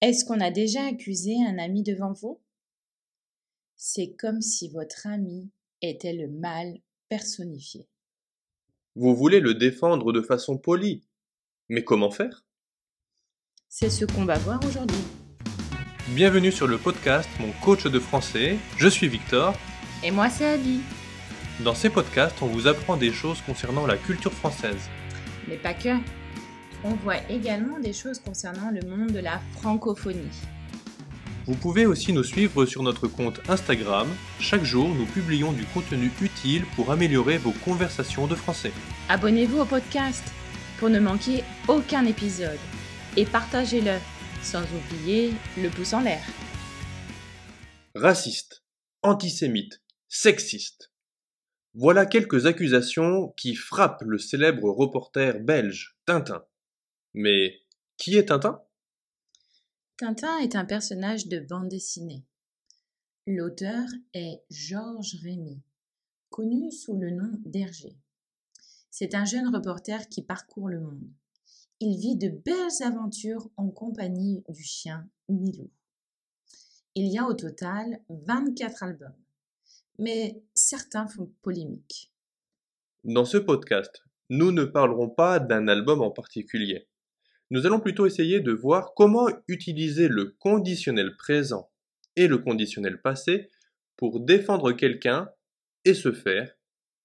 Est-ce qu'on a déjà accusé un ami devant vous? C'est comme si votre ami était le mal personnifié. Vous voulez le défendre de façon polie. Mais comment faire? C'est ce qu'on va voir aujourd'hui. Bienvenue sur le podcast Mon coach de français. Je suis Victor. Et moi, c'est Adi. Dans ces podcasts, on vous apprend des choses concernant la culture française. Mais pas que. On voit également des choses concernant le monde de la francophonie. Vous pouvez aussi nous suivre sur notre compte Instagram. Chaque jour, nous publions du contenu utile pour améliorer vos conversations de français. Abonnez-vous au podcast pour ne manquer aucun épisode et partagez-le, sans oublier le pouce en l'air. Raciste, antisémite, sexiste. Voilà quelques accusations qui frappent le célèbre reporter belge Tintin. Mais qui est Tintin? Tintin est un personnage de bande dessinée. L'auteur est Georges Rémy, connu sous le nom d'Hergé. C'est un jeune reporter qui parcourt le monde. Il vit de belles aventures en compagnie du chien Milou. Il y a au total 24 albums, mais certains font polémique. Dans ce podcast, nous ne parlerons pas d'un album en particulier. Nous allons plutôt essayer de voir comment utiliser le conditionnel présent et le conditionnel passé pour défendre quelqu'un et se faire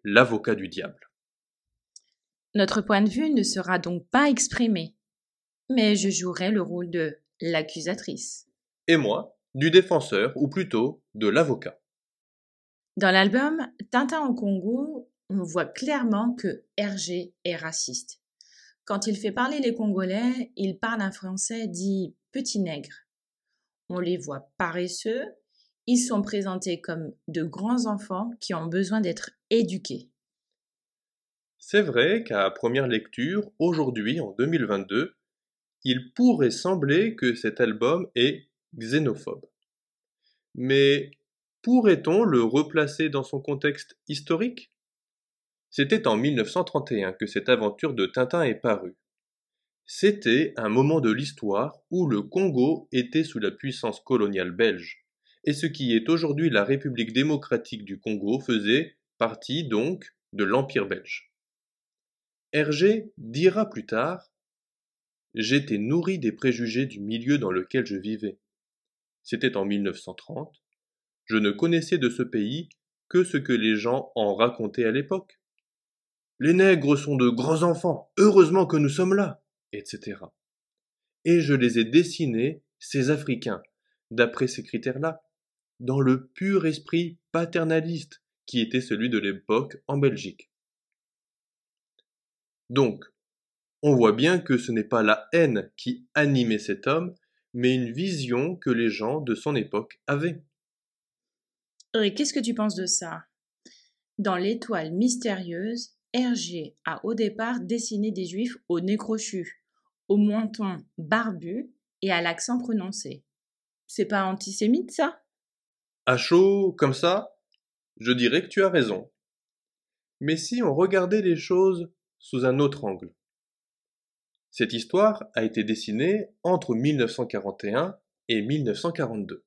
l'avocat du diable. Notre point de vue ne sera donc pas exprimé, mais je jouerai le rôle de l'accusatrice. Et moi, du défenseur, ou plutôt de l'avocat. Dans l'album Tintin au Congo, on voit clairement que Hergé est raciste. Quand il fait parler les Congolais, il parle un français dit petit nègre. On les voit paresseux, ils sont présentés comme de grands enfants qui ont besoin d'être éduqués. C'est vrai qu'à première lecture, aujourd'hui en 2022, il pourrait sembler que cet album est xénophobe. Mais pourrait-on le replacer dans son contexte historique? C'était en 1931 que cette aventure de Tintin est parue. C'était un moment de l'histoire où le Congo était sous la puissance coloniale belge, et ce qui est aujourd'hui la République démocratique du Congo faisait partie donc de l'Empire belge. Hergé dira plus tard J'étais nourri des préjugés du milieu dans lequel je vivais. C'était en 1930. Je ne connaissais de ce pays que ce que les gens en racontaient à l'époque. Les nègres sont de grands enfants, heureusement que nous sommes là, etc. Et je les ai dessinés, ces Africains, d'après ces critères-là, dans le pur esprit paternaliste qui était celui de l'époque en Belgique. Donc, on voit bien que ce n'est pas la haine qui animait cet homme, mais une vision que les gens de son époque avaient. Et qu'est-ce que tu penses de ça? Dans l'étoile mystérieuse, Hergé a au départ dessiné des juifs au nez crochu, au menton barbu et à l'accent prononcé. C'est pas antisémite ça? À chaud, comme ça Je dirais que tu as raison. Mais si on regardait les choses sous un autre angle? Cette histoire a été dessinée entre 1941 et 1942.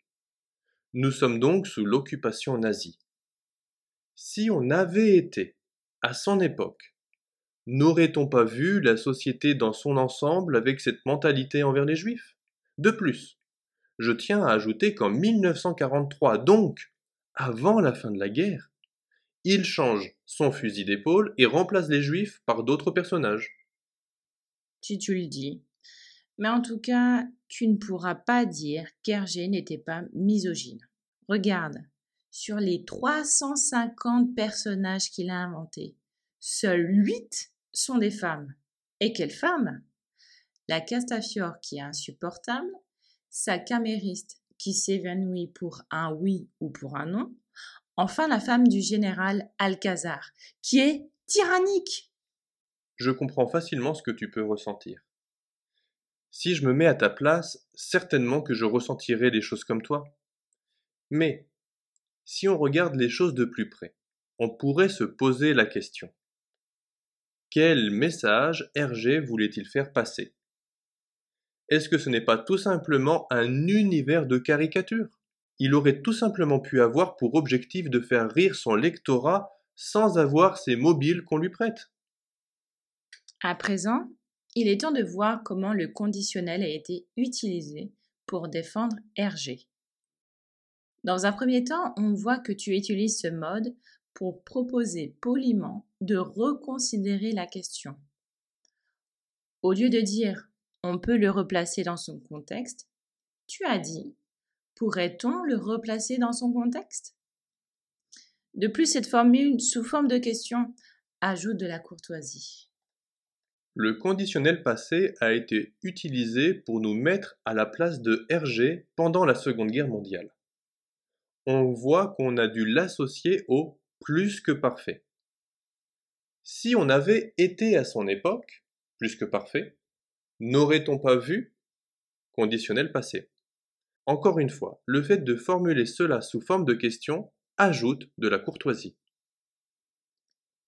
Nous sommes donc sous l'occupation nazie. Si on avait été, à son époque, n'aurait-on pas vu la société dans son ensemble avec cette mentalité envers les juifs? De plus, je tiens à ajouter qu'en 1943, donc avant la fin de la guerre, il change son fusil d'épaule et remplace les juifs par d'autres personnages. Si tu le dis. Mais en tout cas, tu ne pourras pas dire qu'Hergé n'était pas misogyne. Regarde, sur les 350 personnages qu'il a inventés, seuls 8 sont des femmes. Et quelles femmes La Castafiore qui est insupportable, sa camériste qui s'évanouit pour un oui ou pour un non, Enfin la femme du général Alcazar, qui est tyrannique. Je comprends facilement ce que tu peux ressentir. Si je me mets à ta place, certainement que je ressentirai les choses comme toi. Mais, si on regarde les choses de plus près, on pourrait se poser la question. Quel message Hergé voulait-il faire passer? Est-ce que ce n'est pas tout simplement un univers de caricature? Il aurait tout simplement pu avoir pour objectif de faire rire son lectorat sans avoir ces mobiles qu'on lui prête. À présent, il est temps de voir comment le conditionnel a été utilisé pour défendre RG. Dans un premier temps, on voit que tu utilises ce mode pour proposer poliment de reconsidérer la question. Au lieu de dire on peut le replacer dans son contexte, tu as dit pourrait-on le replacer dans son contexte? De plus, cette formule sous forme de question ajoute de la courtoisie. Le conditionnel passé a été utilisé pour nous mettre à la place de RG pendant la Seconde Guerre mondiale. On voit qu'on a dû l'associer au plus que parfait. Si on avait été à son époque, plus que parfait, n'aurait-on pas vu conditionnel passé? Encore une fois, le fait de formuler cela sous forme de question ajoute de la courtoisie.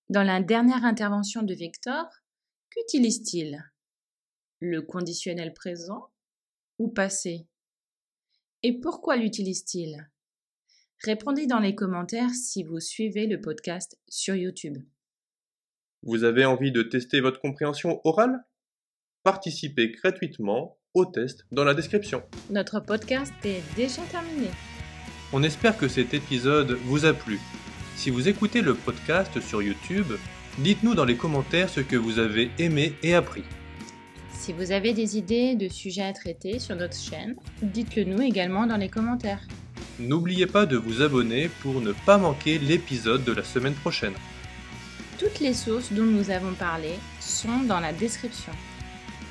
Dans la dernière intervention de Victor, qu'utilise-t-il? Le conditionnel présent ou passé? Et pourquoi l'utilise-t-il? Répondez dans les commentaires si vous suivez le podcast sur YouTube. Vous avez envie de tester votre compréhension orale? Participez gratuitement au test dans la description. Notre podcast est déjà terminé. On espère que cet épisode vous a plu. Si vous écoutez le podcast sur YouTube, dites-nous dans les commentaires ce que vous avez aimé et appris. Si vous avez des idées de sujets à traiter sur notre chaîne, dites-le nous également dans les commentaires. N'oubliez pas de vous abonner pour ne pas manquer l'épisode de la semaine prochaine. Toutes les sources dont nous avons parlé sont dans la description.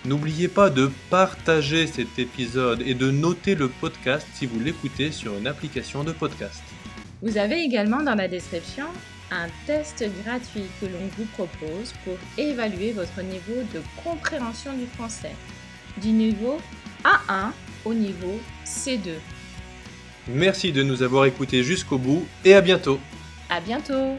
N'oubliez pas de partager cet épisode et de noter le podcast si vous l'écoutez sur une application de podcast. Vous avez également dans la description un test gratuit que l'on vous propose pour évaluer votre niveau de compréhension du français, du niveau A1 au niveau C2. Merci de nous avoir écoutés jusqu'au bout et à bientôt. À bientôt.